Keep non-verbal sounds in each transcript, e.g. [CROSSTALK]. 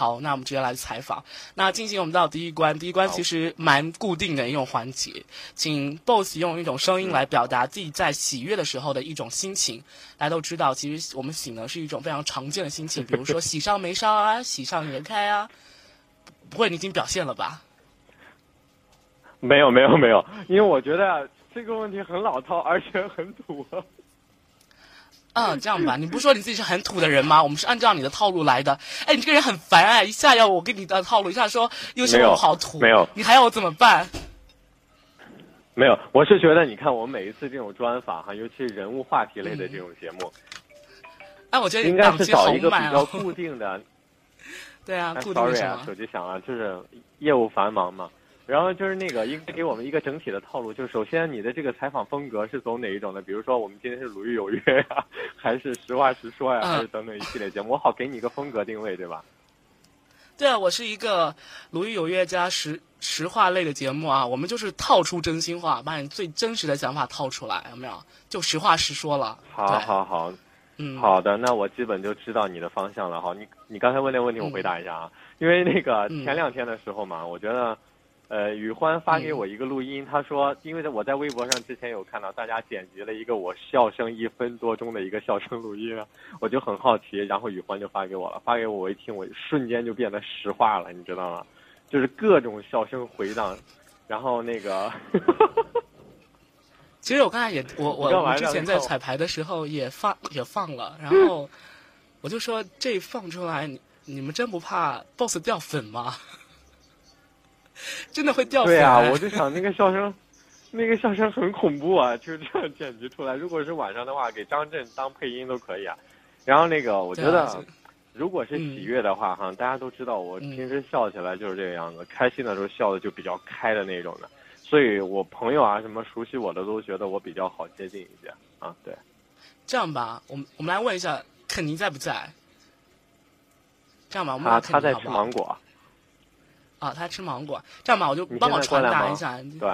好，那我们直接来采访。那进行我们到第一关，第一关其实蛮固定的一种环节，请 BOSS 用一种声音来表达自己在喜悦的时候的一种心情。大家都知道，其实我们喜呢是一种非常常见的心情，比如说 [LAUGHS] 喜上眉梢啊，喜上颜开啊。不会，你已经表现了吧？没有，没有，没有，因为我觉得这个问题很老套，而且很土。嗯，这样吧，你不是说你自己是很土的人吗？我们是按照你的套路来的。哎，你这个人很烦哎，一下要我跟你的套路，一下说又是我好土，没有，你还要我怎么办？没有，我是觉得你看我们每一次这种专访哈，尤其是人物话题类的这种节目，哎，我觉得应该是找一个比较固定的。[LAUGHS] 对啊，sorry 啊，手机响了，就是业务繁忙嘛。然后就是那个，应该给我们一个整体的套路。就是首先，你的这个采访风格是走哪一种的？比如说，我们今天是鲁豫有约呀，[LAUGHS] 还是实话实说呀，还是等等一系列节目？我好给你一个风格定位，对吧？对啊，我是一个鲁豫有约加实实话类的节目啊。我们就是套出真心话，把你最真实的想法套出来，有没有？就实话实说了。好好好，嗯，好的，那我基本就知道你的方向了。好，你你刚才问那个问题，我回答一下啊。因为那个前两天的时候嘛，我觉得。呃，宇欢发给我一个录音，他说，因为我在微博上之前有看到大家剪辑了一个我笑声一分多钟的一个笑声录音，我就很好奇，然后宇欢就发给我了，发给我，我一听，我瞬间就变得石化了，你知道吗？就是各种笑声回荡，然后那个，[LAUGHS] 其实我刚才也，我我我之前在彩排的时候也放也放了，然后我就说这放出来，你你们真不怕 boss 掉粉吗？[LAUGHS] 真的会掉粉。对啊，我就想那个笑声，那个笑声很恐怖啊，就是这样剪辑出来。如果是晚上的话，给张震当配音都可以啊。然后那个，我觉得，如果是喜悦的话，哈，大家都知道我平时笑起来就是这个样子，开心的时候笑的就比较开的那种的。所以我朋友啊，什么熟悉我的都觉得我比较好接近一些啊。对，这样吧，我们我们来问一下，肯尼在不在？这样吧，我们他他在吃芒果。啊，他吃芒果，这样吧，我就帮我传达一下。对，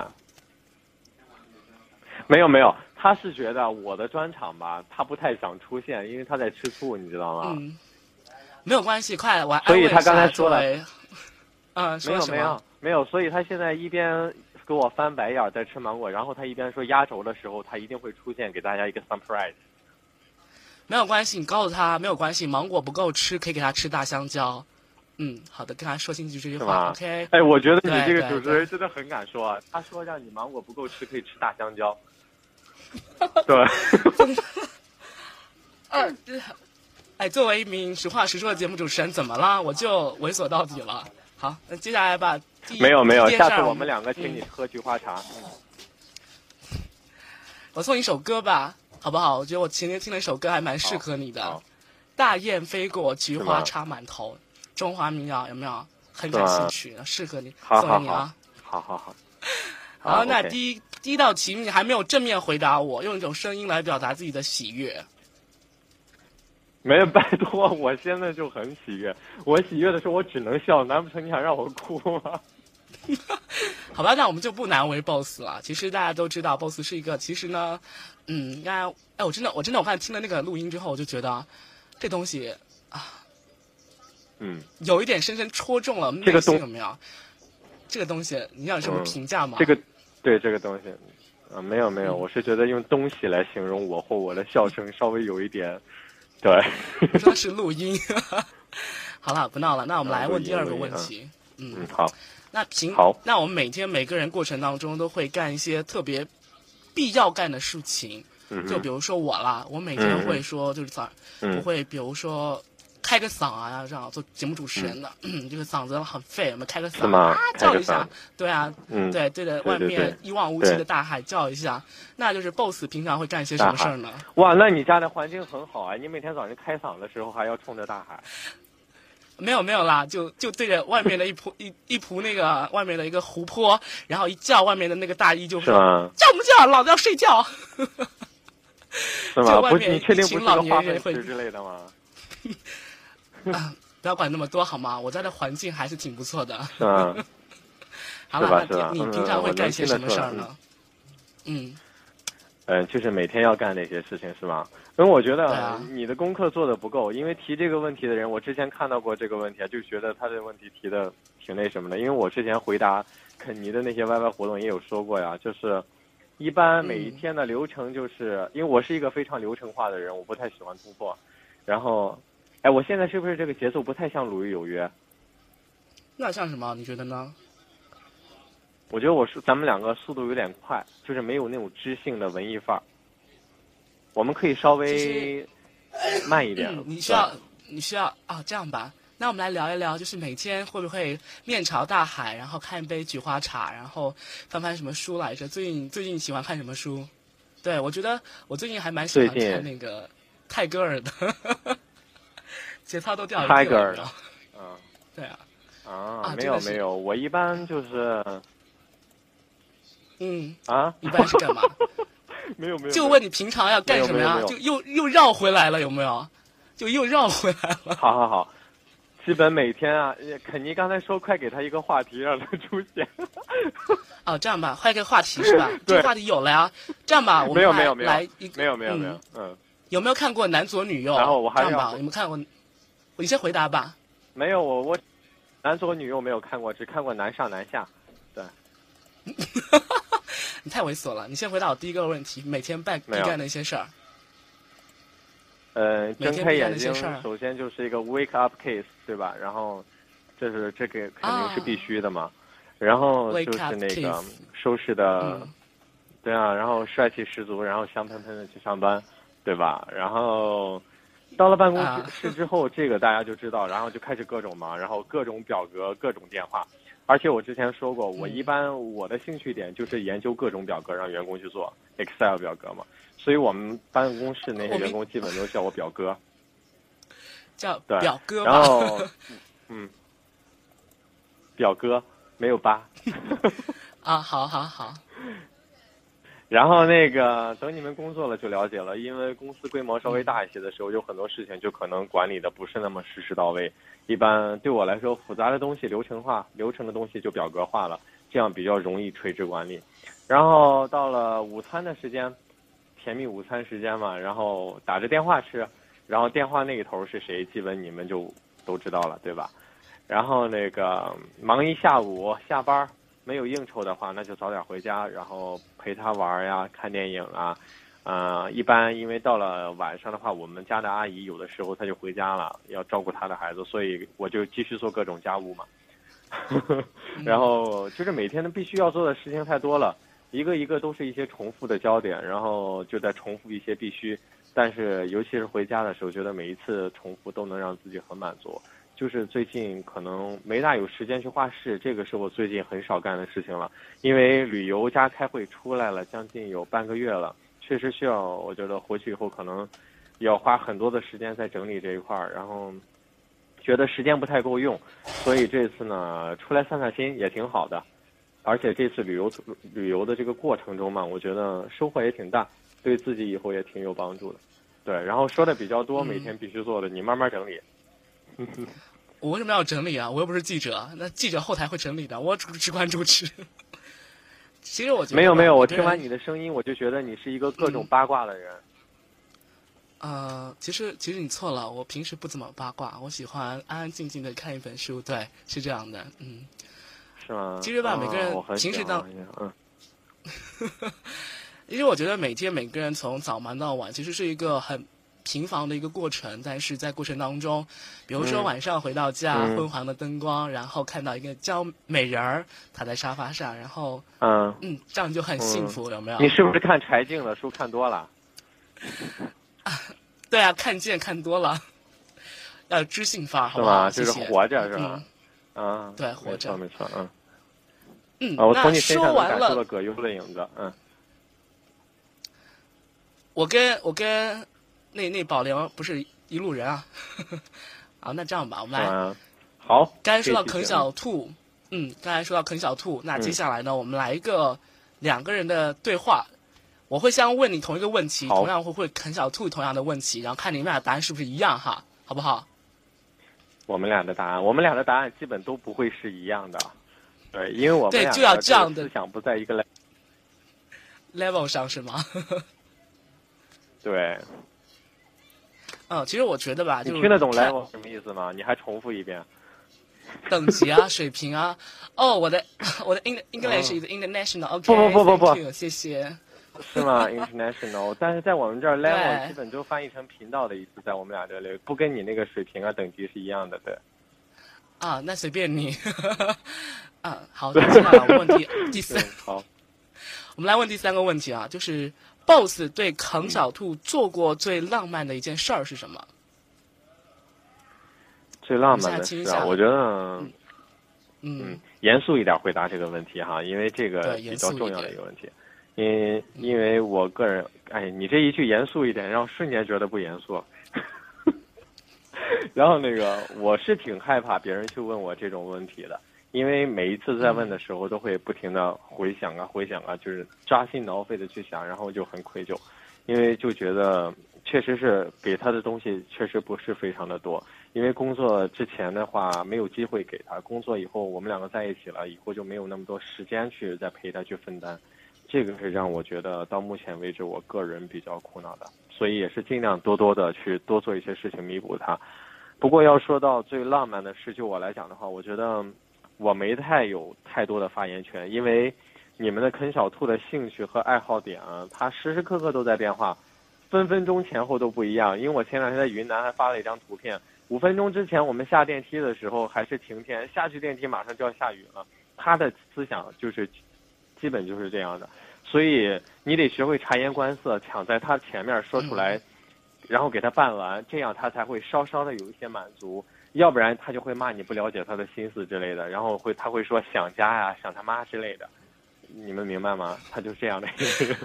没有没有，他是觉得我的专场吧，他不太想出现，因为他在吃醋，你知道吗？嗯，没有关系，快，我所以他刚才说了，嗯，没有没有没有，所以他现在一边给我翻白眼在吃芒果，然后他一边说压轴的时候他一定会出现，给大家一个 surprise。没有关系，你告诉他没有关系，芒果不够吃，可以给他吃大香蕉。嗯，好的，跟他说清楚这句话，OK。哎，我觉得你这个主持人真的很敢说啊！他说让你芒果不够吃，可以吃大香蕉。[LAUGHS] 对。[LAUGHS] 二，哎，作为一名实话实说的节目主持人，怎么了？我就猥琐到底了。好，那接下来吧。没有没有，下次我们两个请你喝菊花茶。我送你一首歌吧，好不好？我觉得我前天听了一首歌，还蛮适合你的。大雁飞过，菊花插满头。中华民谣有没有很感兴趣？适合你，送给你啊！好好好。好，那第一第一道题你还没有正面回答我，用一种声音来表达自己的喜悦。没有，拜托，我现在就很喜悦。我喜悦的时候，我只能笑。难不成你想让我哭吗？[LAUGHS] 好吧，那我们就不难为 boss 了。其实大家都知道，boss 是一个，其实呢，嗯，应该，哎，我真的，我真的，我刚才听了那个录音之后，我就觉得这东西啊。嗯，有一点深深戳中了内心，有没有？这个东西，你想什么评价吗？这个，对这个东西，啊，没有没有，我是觉得用东西来形容我或我的笑声稍微有一点，[LAUGHS] 对。说的是录音。[LAUGHS] 好了，不闹了，那我们来问第二个问题。嗯，好。那平好，那我们每天每个人过程当中都会干一些特别必要干的事情，就比如说我啦，我每天会说就是早，我会比如说。开个嗓啊，这样做节目主持人的，这个嗓子很废，我们开个嗓啊，叫一下，对啊，对对着外面一望无际的大海叫一下，那就是 boss 平常会干些什么事儿呢？哇，那你家的环境很好啊！你每天早上开嗓的时候还要冲着大海？没有没有啦，就就对着外面的一铺一一铺那个外面的一个湖泊，然后一叫外面的那个大衣就说叫不叫？老子要睡觉。是吗？不是你确定不是个花粉师之类的吗？[LAUGHS] 啊，[LAUGHS] 不要管那么多好吗？我家的环境还是挺不错的。嗯，[LAUGHS] 好了，那你平常会干些什么事儿呢？嗯，嗯，就是每天要干那些事情是吗？因为我觉得你的功课做的不够，因为提这个问题的人，我之前看到过这个问题，就觉得他这个问题提的挺那什么的。因为我之前回答肯尼的那些 YY 活动也有说过呀，就是一般每一天的流程，就是因为我是一个非常流程化的人，我不太喜欢突破。然后，哎，我现在是不是这个节奏不太像《鲁豫有约》？那像什么？你觉得呢？我觉得我是咱们两个速度有点快，就是没有那种知性的文艺范儿。我们可以稍微慢一点。你需要，你需要啊，这样吧。那我们来聊一聊，就是每天会不会面朝大海，然后看一杯菊花茶，然后翻翻什么书来着？最近最近喜欢看什么书？对，我觉得我最近还蛮喜欢看那个泰戈尔的，节操都掉了。泰戈尔，嗯，对啊。啊，没有没有，我一般就是。嗯啊，一般是干嘛？[LAUGHS] 没有没有，就问你平常要干什么呀？就又又绕回来了，有没有？就又绕回来了。好好好，基本每天啊，肯尼刚才说快给他一个话题让他出现。[LAUGHS] 哦，这样吧，换一个话题是吧？[LAUGHS] 这个话题有了呀。这样吧，我们来来一个，没有没有没有，嗯。有没有看过《男左女右》？然后我还有没有看过？你先回答吧。没有，我我《男左女右》没有看过，只看过《男上男下》。对。[LAUGHS] 你太猥琐了！你先回答我第一个问题：每天办必干的一些事儿。呃，睁开眼睛，首先就是一个 wake up case，对吧？然后，这是这个肯定是必须的嘛。然后就是那个收拾的，对啊，然后帅气十足，然后香喷喷的去上班，对吧？然后到了办公室之后，这个大家就知道，然后就开始各种忙，然后各种表格，各种电话。而且我之前说过，我一般我的兴趣点就是研究各种表格，让员工去做 Excel 表格嘛。所以我们办公室那些员工基本都叫我表哥，[LAUGHS] 叫表哥。然后，[LAUGHS] 嗯，表哥没有吧。[LAUGHS] 啊，好好好。然后那个等你们工作了就了解了，因为公司规模稍微大一些的时候，有很多事情就可能管理的不是那么实时到位。一般对我来说，复杂的东西流程化、流程的东西就表格化了，这样比较容易垂直管理。然后到了午餐的时间，甜蜜午餐时间嘛，然后打着电话吃，然后电话那一头是谁，基本你们就都知道了，对吧？然后那个忙一下午，下班没有应酬的话，那就早点回家，然后陪他玩呀，看电影啊。呃，一般因为到了晚上的话，我们家的阿姨有的时候她就回家了，要照顾她的孩子，所以我就继续做各种家务嘛。[LAUGHS] 然后就是每天的必须要做的事情太多了，一个一个都是一些重复的焦点，然后就在重复一些必须。但是尤其是回家的时候，觉得每一次重复都能让自己很满足。就是最近可能没大有时间去画室，这个是我最近很少干的事情了，因为旅游加开会出来了将近有半个月了。确实需要，我觉得回去以后可能要花很多的时间在整理这一块儿，然后觉得时间不太够用，所以这次呢出来散散心也挺好的，而且这次旅游旅游的这个过程中嘛，我觉得收获也挺大，对自己以后也挺有帮助的。对，然后说的比较多，每天必须做的，你慢慢整理。[LAUGHS] 我为什么要整理啊？我又不是记者，那记者后台会整理的，[LAUGHS] 我只管主持。[LAUGHS] 其实我觉得没有没有，我听完你的声音，我就觉得你是一个各种八卦的人。呃，其实其实你错了，我平时不怎么八卦，我喜欢安安静静的看一本书，对，是这样的，嗯。是吗？其实吧，每个人平时当，嗯。[LAUGHS] 其实我觉得每天每个人从早忙到晚，其实是一个很。平房的一个过程，但是在过程当中，比如说晚上回到家，昏黄的灯光，然后看到一个娇美人儿躺在沙发上，然后嗯嗯，这样就很幸福，有没有？你是不是看柴静的书看多了？[LAUGHS] 对啊，看见看多了，要知性范儿，是吗？就是活着是吧？嗯，对，活着，没错，嗯嗯。我从你身上感受了葛优的影子，嗯。我跟我跟。那那宝莲不是一路人啊，[LAUGHS] 好，那这样吧，我们来。好。刚才说到啃小兔，嗯，刚才说到啃小兔，那接下来呢，我们来一个两个人的对话。我会先问你同一个问题，同样会会啃小兔同样的问题，然后看你们俩答案是不是一样哈，好不好？我们俩的答案，我们俩的答案基本都不会是一样的，对，因为我们对就要这样的思想不在一个 level 上是吗？[LAUGHS] 对。嗯，其实我觉得吧，你听得懂 level 什么意思吗？你还重复一遍。等级啊，[LAUGHS] 水平啊。哦，我的我的 English is international。不不不不不，谢谢。是吗？International，但是在我们这儿 level 基本都翻译成频道的意思，在我们俩这里，不跟你那个水平啊等级是一样的，对。啊，那随便你。啊，好，[LAUGHS] 接下来问题第三。好，我们来问第三个问题啊，就是 Boss 对扛小兔做过最浪漫的一件事儿是什么？最浪漫的事啊，我觉得，嗯，严肃一点回答这个问题哈，因为这个比较重要的一个问题。因因为我个人，哎，你这一句严肃一点，让瞬间觉得不严肃。[LAUGHS] 然后那个，我是挺害怕别人去问我这种问题的，因为每一次在问的时候，都会不停的回想啊，回想啊，就是扎心挠肺的去想，然后就很愧疚，因为就觉得确实是给他的东西确实不是非常的多，因为工作之前的话没有机会给他，工作以后我们两个在一起了以后就没有那么多时间去再陪他去分担。这个是让我觉得到目前为止我个人比较苦恼的，所以也是尽量多多的去多做一些事情弥补他。不过要说到最浪漫的事，就我来讲的话，我觉得我没太有太多的发言权，因为你们的啃小兔的兴趣和爱好点啊，它时时刻刻都在变化，分分钟前后都不一样。因为我前两天在云南还发了一张图片，五分钟之前我们下电梯的时候还是晴天，下去电梯马上就要下雨了。他的思想就是。基本就是这样的，所以你得学会察言观色，抢在他前面说出来，然后给他办完，这样他才会稍稍的有一些满足，要不然他就会骂你不了解他的心思之类的，然后会他会说想家呀、想他妈之类的，你们明白吗？他就是这样的一个人。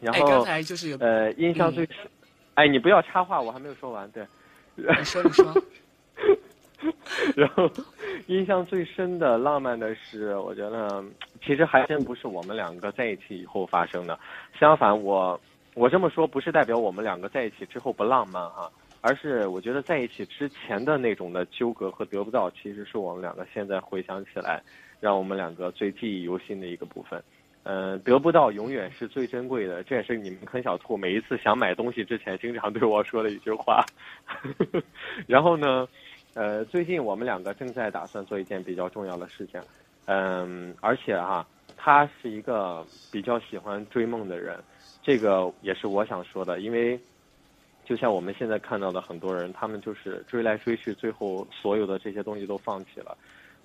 [LAUGHS] 然后刚才就是呃，印象最深，哎，你不要插话，我还没有说完，对。你说你说。[LAUGHS] 然后，印象最深的浪漫的是，我觉得其实还真不是我们两个在一起以后发生的。相反，我我这么说不是代表我们两个在一起之后不浪漫啊，而是我觉得在一起之前的那种的纠葛和得不到，其实是我们两个现在回想起来，让我们两个最记忆犹新的一个部分。嗯，得不到永远是最珍贵的，这也是你们啃小兔每一次想买东西之前经常对我说的一句话。[LAUGHS] 然后呢？呃，最近我们两个正在打算做一件比较重要的事情，嗯，而且哈，他是一个比较喜欢追梦的人，这个也是我想说的，因为就像我们现在看到的很多人，他们就是追来追去，最后所有的这些东西都放弃了。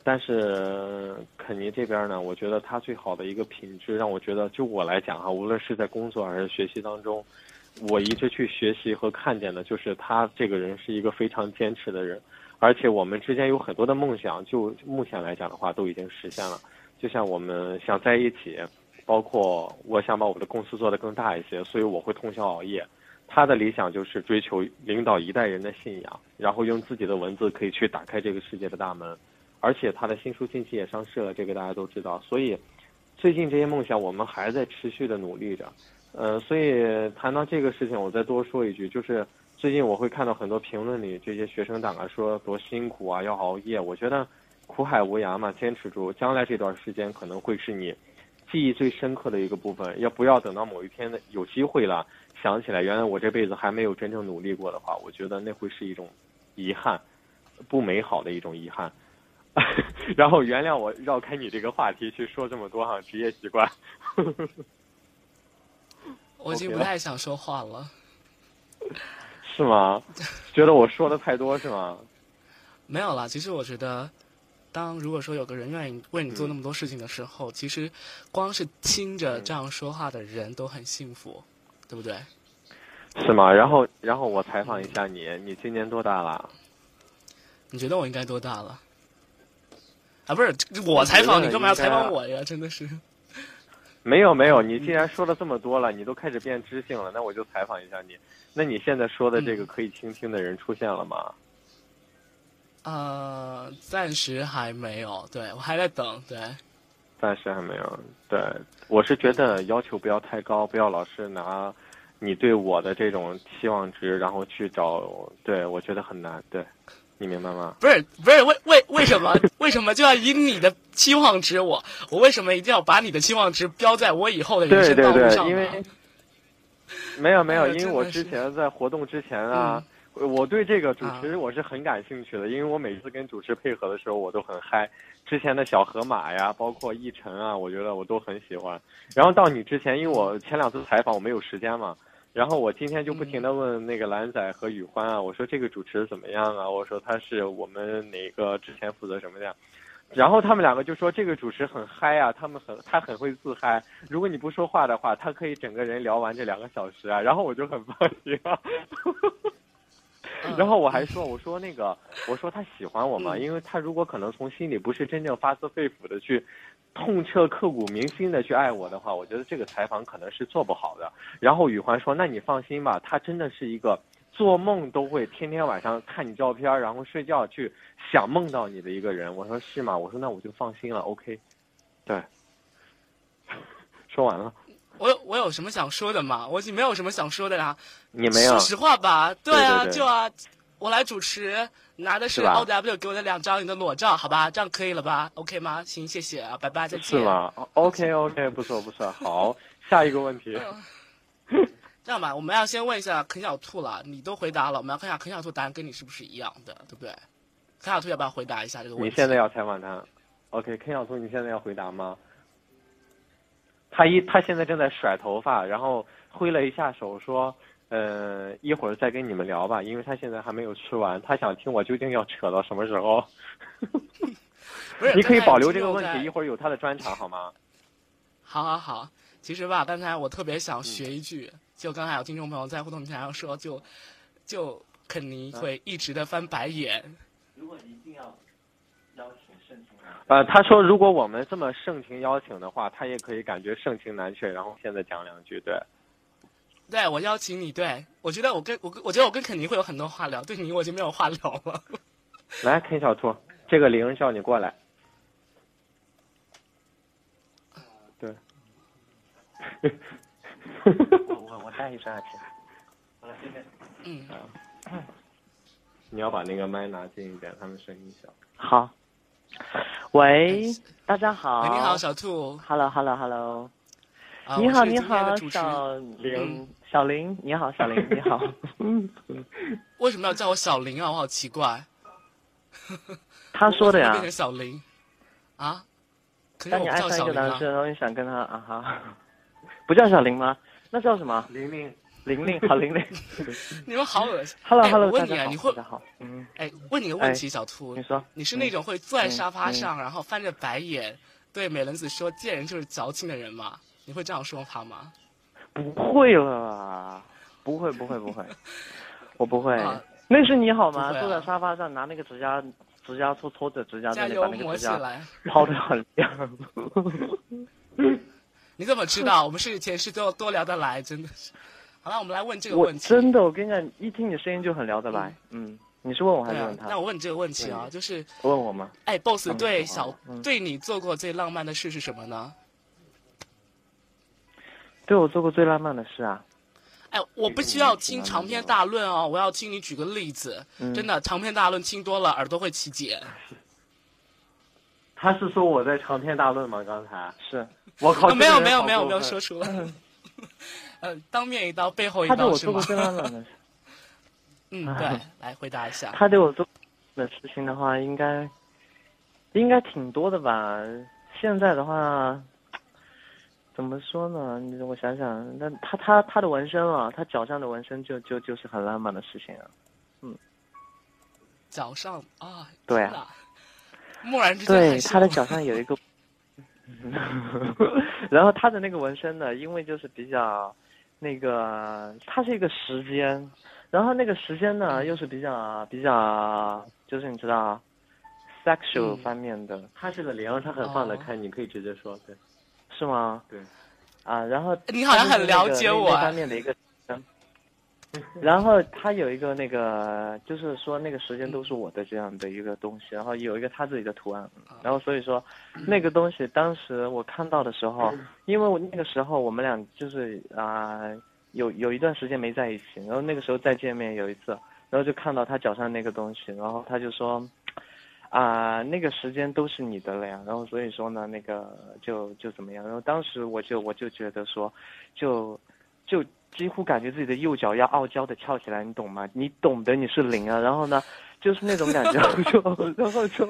但是肯尼这边呢，我觉得他最好的一个品质，让我觉得就我来讲哈，无论是在工作还是学习当中，我一直去学习和看见的，就是他这个人是一个非常坚持的人。而且我们之间有很多的梦想，就目前来讲的话，都已经实现了。就像我们想在一起，包括我想把我们的公司做得更大一些，所以我会通宵熬夜。他的理想就是追求领导一代人的信仰，然后用自己的文字可以去打开这个世界的大门。而且他的新书近期也上市了，这个大家都知道。所以最近这些梦想，我们还在持续的努力着。呃，所以谈到这个事情，我再多说一句，就是。最近我会看到很多评论里这些学生党啊说多辛苦啊要熬夜，我觉得苦海无涯嘛，坚持住，将来这段时间可能会是你记忆最深刻的一个部分。要不要等到某一天的有机会了，想起来原来我这辈子还没有真正努力过的话，我觉得那会是一种遗憾，不美好的一种遗憾。[LAUGHS] 然后原谅我绕开你这个话题去说这么多哈，职业习惯。[LAUGHS] 我已经不太想说话了。[LAUGHS] 是吗？觉得我说的太多是吗？没有啦，其实我觉得，当如果说有个人愿意为你做那么多事情的时候，其实光是听着这样说话的人都很幸福，对不对？是吗？然后，然后我采访一下你，你今年多大了？你觉得我应该多大了？啊，不是我采访你，干嘛要采访我呀？真的是。[LAUGHS] 没有没有，[LAUGHS] 你既然说了这么多了，你都开始变知性了，那我就采访一下你。那你现在说的这个可以倾听的人出现了吗？呃，暂时还没有，对我还在等，对。暂时还没有，对，我是觉得要求不要太高，不要老是拿你对我的这种期望值，然后去找，对我觉得很难，对，你明白吗？不是不是为为为什么 [LAUGHS] 为什么就要以你的期望值我我为什么一定要把你的期望值标在我以后的人生道路上呢？没有没有，因为我之前在活动之前啊，我对这个主持我是很感兴趣的，因为我每次跟主持配合的时候，我都很嗨。之前的小河马呀，包括奕晨啊，我觉得我都很喜欢。然后到你之前，因为我前两次采访我没有时间嘛，然后我今天就不停的问那个蓝仔和宇欢啊，我说这个主持怎么样啊？我说他是我们哪个之前负责什么的？然后他们两个就说这个主持很嗨啊，他们很他很会自嗨。如果你不说话的话，他可以整个人聊完这两个小时啊。然后我就很放心啊。然后我还说，我说那个，我说他喜欢我吗？因为他如果可能从心里不是真正发自肺腑的去，痛彻刻骨铭心的去爱我的话，我觉得这个采访可能是做不好的。然后宇环说，那你放心吧，他真的是一个做梦都会天天晚上看你照片，然后睡觉去想梦到你的一个人。我说是吗？我说那我就放心了。OK，对，[LAUGHS] 说完了。我我有什么想说的吗？我已经没有什么想说的啦。你没有？说实话吧，对啊，就啊，我来主持，拿的是 O W 给我的两张你的裸照，好吧，这样可以了吧？OK 吗？行，谢谢啊，拜拜，再见。是吗？OK OK，不错不错，好，下一个问题。[LAUGHS] 这样吧，我们要先问一下啃小兔了，你都回答了，我们要看一下啃小兔答案跟你是不是一样的，对不对？啃小兔要不要回答一下这个问题？你现在要采访他？OK，啃小兔，你现在要回答吗？他一他现在正在甩头发，然后挥了一下手说：“呃，一会儿再跟你们聊吧，因为他现在还没有吃完，他想听我究竟要扯到什么时候。[LAUGHS] ”你可以保留这个问题，一会儿有他的专场好吗？好好好，其实吧，刚才我特别想学一句，就刚才有听众朋友在互动平台上说，就就肯尼会一直的翻白眼。如果一定要。呃，他说如果我们这么盛情邀请的话，他也可以感觉盛情难却，然后现在讲两句，对。对，我邀请你，对我觉得我跟我我觉得我跟肯尼会有很多话聊，对你我已经没有话聊了。[LAUGHS] 来，肯小兔，这个铃叫你过来。对。我我带一声耳机。好了，谢谢。嗯。你要把那个麦拿近一点，他们声音小。好。喂，大家好。你好，小兔。Hello，Hello，Hello。你好，你好，小林，小林，你好，小林，你好。[LAUGHS] 为什么要叫我小林啊？我好奇怪。[LAUGHS] 他说的呀。变成小林。啊？当你爱上一个男生，然后你想跟他啊哈，[LAUGHS] 不叫小林吗？那叫什么？玲玲。玲玲，好玲玲，[LAUGHS] 你们好恶心。Hello，Hello，问你啊，你会？好，嗯，哎，问你个问题，小兔，你说，你是那种会坐在沙发上，然后翻着白眼，对美伦子说“贱人就是矫情”的人吗？你会这样说他吗？不会了，不会，不会，不会，[LAUGHS] 我不会。那是你好吗？坐在沙发上，拿那个指甲，指甲搓搓着指甲，把那个指甲抛的很亮。[LAUGHS] 你怎么知道？我们是前世多多聊得来，真的是。好了，我们来问这个问题。真的，我跟你讲，一听你声音就很聊得来。嗯，你是问我还是问他？那我问你这个问题啊，就是问我吗？哎，boss 对小对你做过最浪漫的事是什么呢？对我做过最浪漫的事啊？哎，我不需要听长篇大论哦，我要听你举个例子。真的，长篇大论听多了耳朵会起茧。他是说我在长篇大论吗？刚才是，[LAUGHS] 我靠，没有没有没有没有说出来。[LAUGHS] 嗯，当面一刀，背后一刀，他对我做过最浪漫的事。[LAUGHS] 嗯，对，来回答一下。他对我做的事情的话，应该应该挺多的吧？现在的话，怎么说呢？你我想想，那他他他的纹身啊，他脚上的纹身就就就是很浪漫的事情啊。嗯，脚上啊，对啊，蓦然之间，对他的脚上有一个 [LAUGHS] [LAUGHS] 然后他的那个纹身呢，因为就是比较。那个，它是一个时间，然后那个时间呢，又是比较比较，就是你知道，sexual 方面的。它是个零，它很放得开，你可以直接说，对。是吗？对。啊，然后。你好像很了解我。方面的一个。[LAUGHS] 然后他有一个那个，就是说那个时间都是我的这样的一个东西，然后有一个他自己的图案，然后所以说，那个东西当时我看到的时候，因为我那个时候我们俩就是啊有有一段时间没在一起，然后那个时候再见面有一次，然后就看到他脚上那个东西，然后他就说，啊那个时间都是你的了呀，然后所以说呢那个就就怎么样，然后当时我就我就觉得说，就就。几乎感觉自己的右脚要傲娇的翘起来，你懂吗？你懂得你是零啊，然后呢，就是那种感觉，[LAUGHS] 就然后就，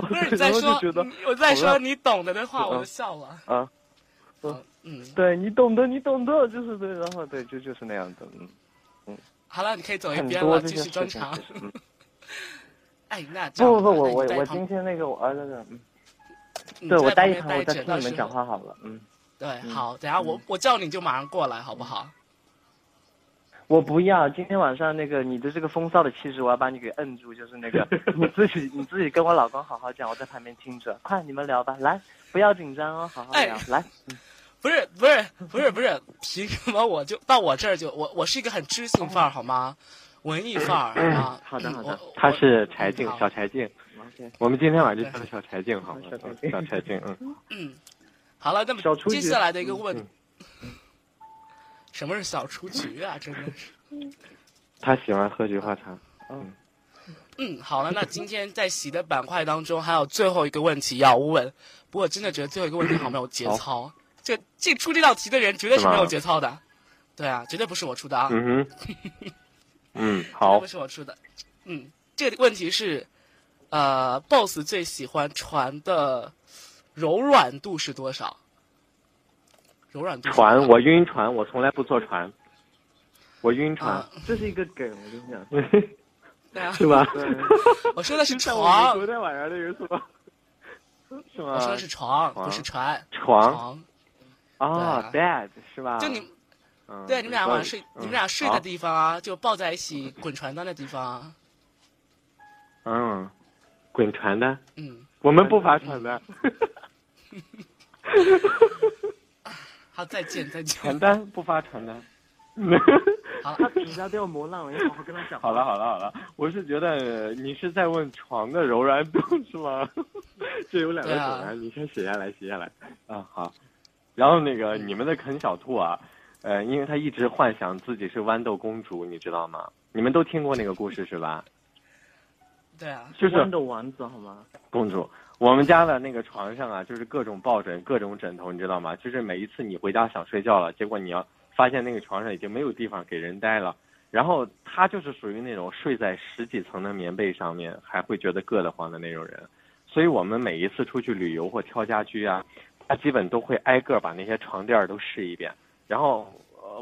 不是你在说，我在说你懂得的话，我就笑了啊。嗯，对你懂得，你懂得，就是对，然后对，就就是那样的，嗯嗯。好了，你可以走一边了，继续专场。[LAUGHS] 哎，那不不不，我我我今天那个我儿子，嗯，对我待一场，我再听你们讲话好了，嗯。对，好，等下我我叫你就马上过来，好不好？我不要，今天晚上那个你的这个风骚的气质，我要把你给摁住，就是那个 [LAUGHS] 你自己你自己跟我老公好好讲，我在旁边听着，快你们聊吧，来，不要紧张哦，好好聊，来。[LAUGHS] 不是不是不是不是，凭什么我就到我这儿就我我是一个很知性范儿好吗？文艺范儿啊。好的好的。他是柴静小柴静，我们今天晚上就叫他小柴静好吗？小柴静嗯。嗯，好了，那么接下来的一个问，什么是小雏菊啊？真的是。[LAUGHS] 他喜欢喝菊花茶。嗯。嗯，好了，那今天在喜的板块当中还有最后一个问题要问，不过真的觉得最后一个问题好没有节操。这这出这道题的人绝对是没有节操的，对啊，绝对不是我出的啊。嗯哼，[LAUGHS] 嗯，好，不是我出的。嗯，这个问题是，呃，boss 最喜欢传的柔软度是多少？柔软度。船，我晕船，我从来不坐船。我晕船，这是一个梗，我跟你讲。对啊。是吧？[LAUGHS] 我说的是床。昨天晚上那个是吧？是吗？我说的是床，不是船。床。哦，bed 是吧？就你，对，你们俩晚上睡，你们俩睡的地方啊，就抱在一起滚床单的地方。嗯，滚床单。嗯，我们不发传单。好，再见，再见。传单不发传单。好，他底下都要磨烂了，要好好跟他讲。好了，好了，好了，我是觉得你是在问床的柔软度是吗？[LAUGHS] 这有两个梗啊，你先写下来，写下来。啊，好。然后那个你们的啃小兔啊，呃，因为他一直幻想自己是豌豆公主，你知道吗？你们都听过那个故事是吧？对啊，就是豌豆丸子好吗？公主，我们家的那个床上啊，就是各种抱枕、各种枕头，你知道吗？就是每一次你回家想睡觉了，结果你要发现那个床上已经没有地方给人待了，然后他就是属于那种睡在十几层的棉被上面还会觉得硌得慌的那种人，所以我们每一次出去旅游或挑家居啊。他基本都会挨个把那些床垫都试一遍，然后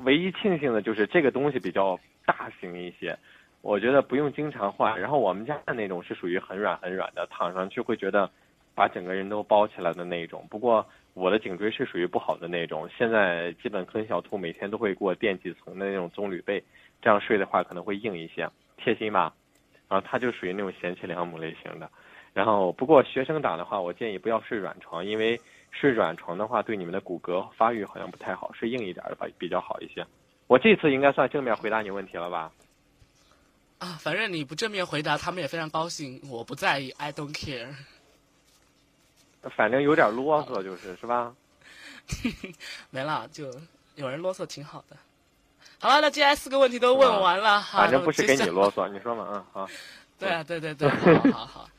唯一庆幸的就是这个东西比较大型一些，我觉得不用经常换。然后我们家的那种是属于很软很软的，躺上去会觉得把整个人都包起来的那一种。不过我的颈椎是属于不好的那种，现在基本跟小兔每天都会给我垫几层的那种棕榈被，这样睡的话可能会硬一些，贴心吧。然后他就属于那种贤妻良母类型的。然后不过学生党的话，我建议不要睡软床，因为。睡软床的话，对你们的骨骼发育好像不太好，睡硬一点的吧比较好一些。我这次应该算正面回答你问题了吧？啊，反正你不正面回答，他们也非常高兴。我不在意，I don't care。反正有点啰嗦，就是是吧？[LAUGHS] 没了，就有人啰嗦挺好的。好了，那接下来四个问题都问完了，反正不是给你啰嗦，你说嘛？嗯，好。[LAUGHS] 对啊，对对对，好 [LAUGHS] 好好。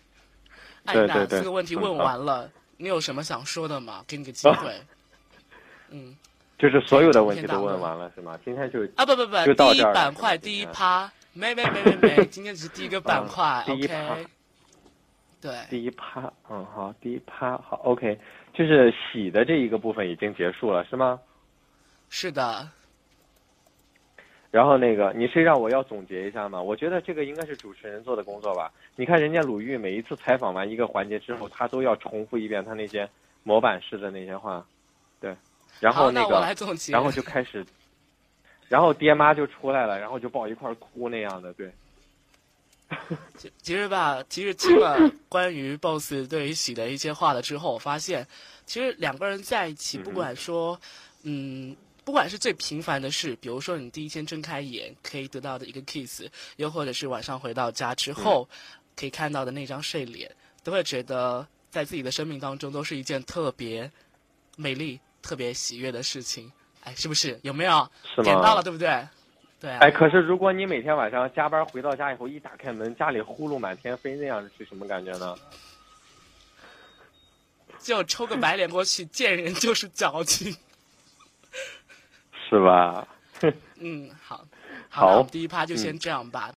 对对对，四个问题问完了。你有什么想说的吗？给你个机会。嗯，就是所有的问题都问完了是吗？今天就啊不不不，第一板块第一趴，没没没没没，今天只是第一个板块。[LAUGHS] 第一趴。对。第一趴，嗯好，第一趴好，OK，就是洗的这一个部分已经结束了是吗？是的。然后那个，你是让我要总结一下吗？我觉得这个应该是主持人做的工作吧。你看人家鲁豫每一次采访完一个环节之后，他都要重复一遍他那些模板式的那些话，对。然后那个，[LAUGHS] 然后就开始，然后爹妈就出来了，然后就抱一块哭那样的，对。其其实吧，其实听了关于 [LAUGHS] BOSS 对于喜的一些话了之后，我发现，其实两个人在一起，不管说，嗯。不管是最平凡的事，比如说你第一天睁开眼可以得到的一个 kiss，又或者是晚上回到家之后可以看到的那张睡脸，都会觉得在自己的生命当中都是一件特别美丽、特别喜悦的事情。哎，是不是？有没有？点到了，对不对？对。哎，可是如果你每天晚上加班回到家以后，一打开门，家里呼噜满天飞，那样是什么感觉呢？[LAUGHS] 就抽个白脸过去，见人就是矫情。是吧？[LAUGHS] 嗯，好，好，第一趴就先这样吧。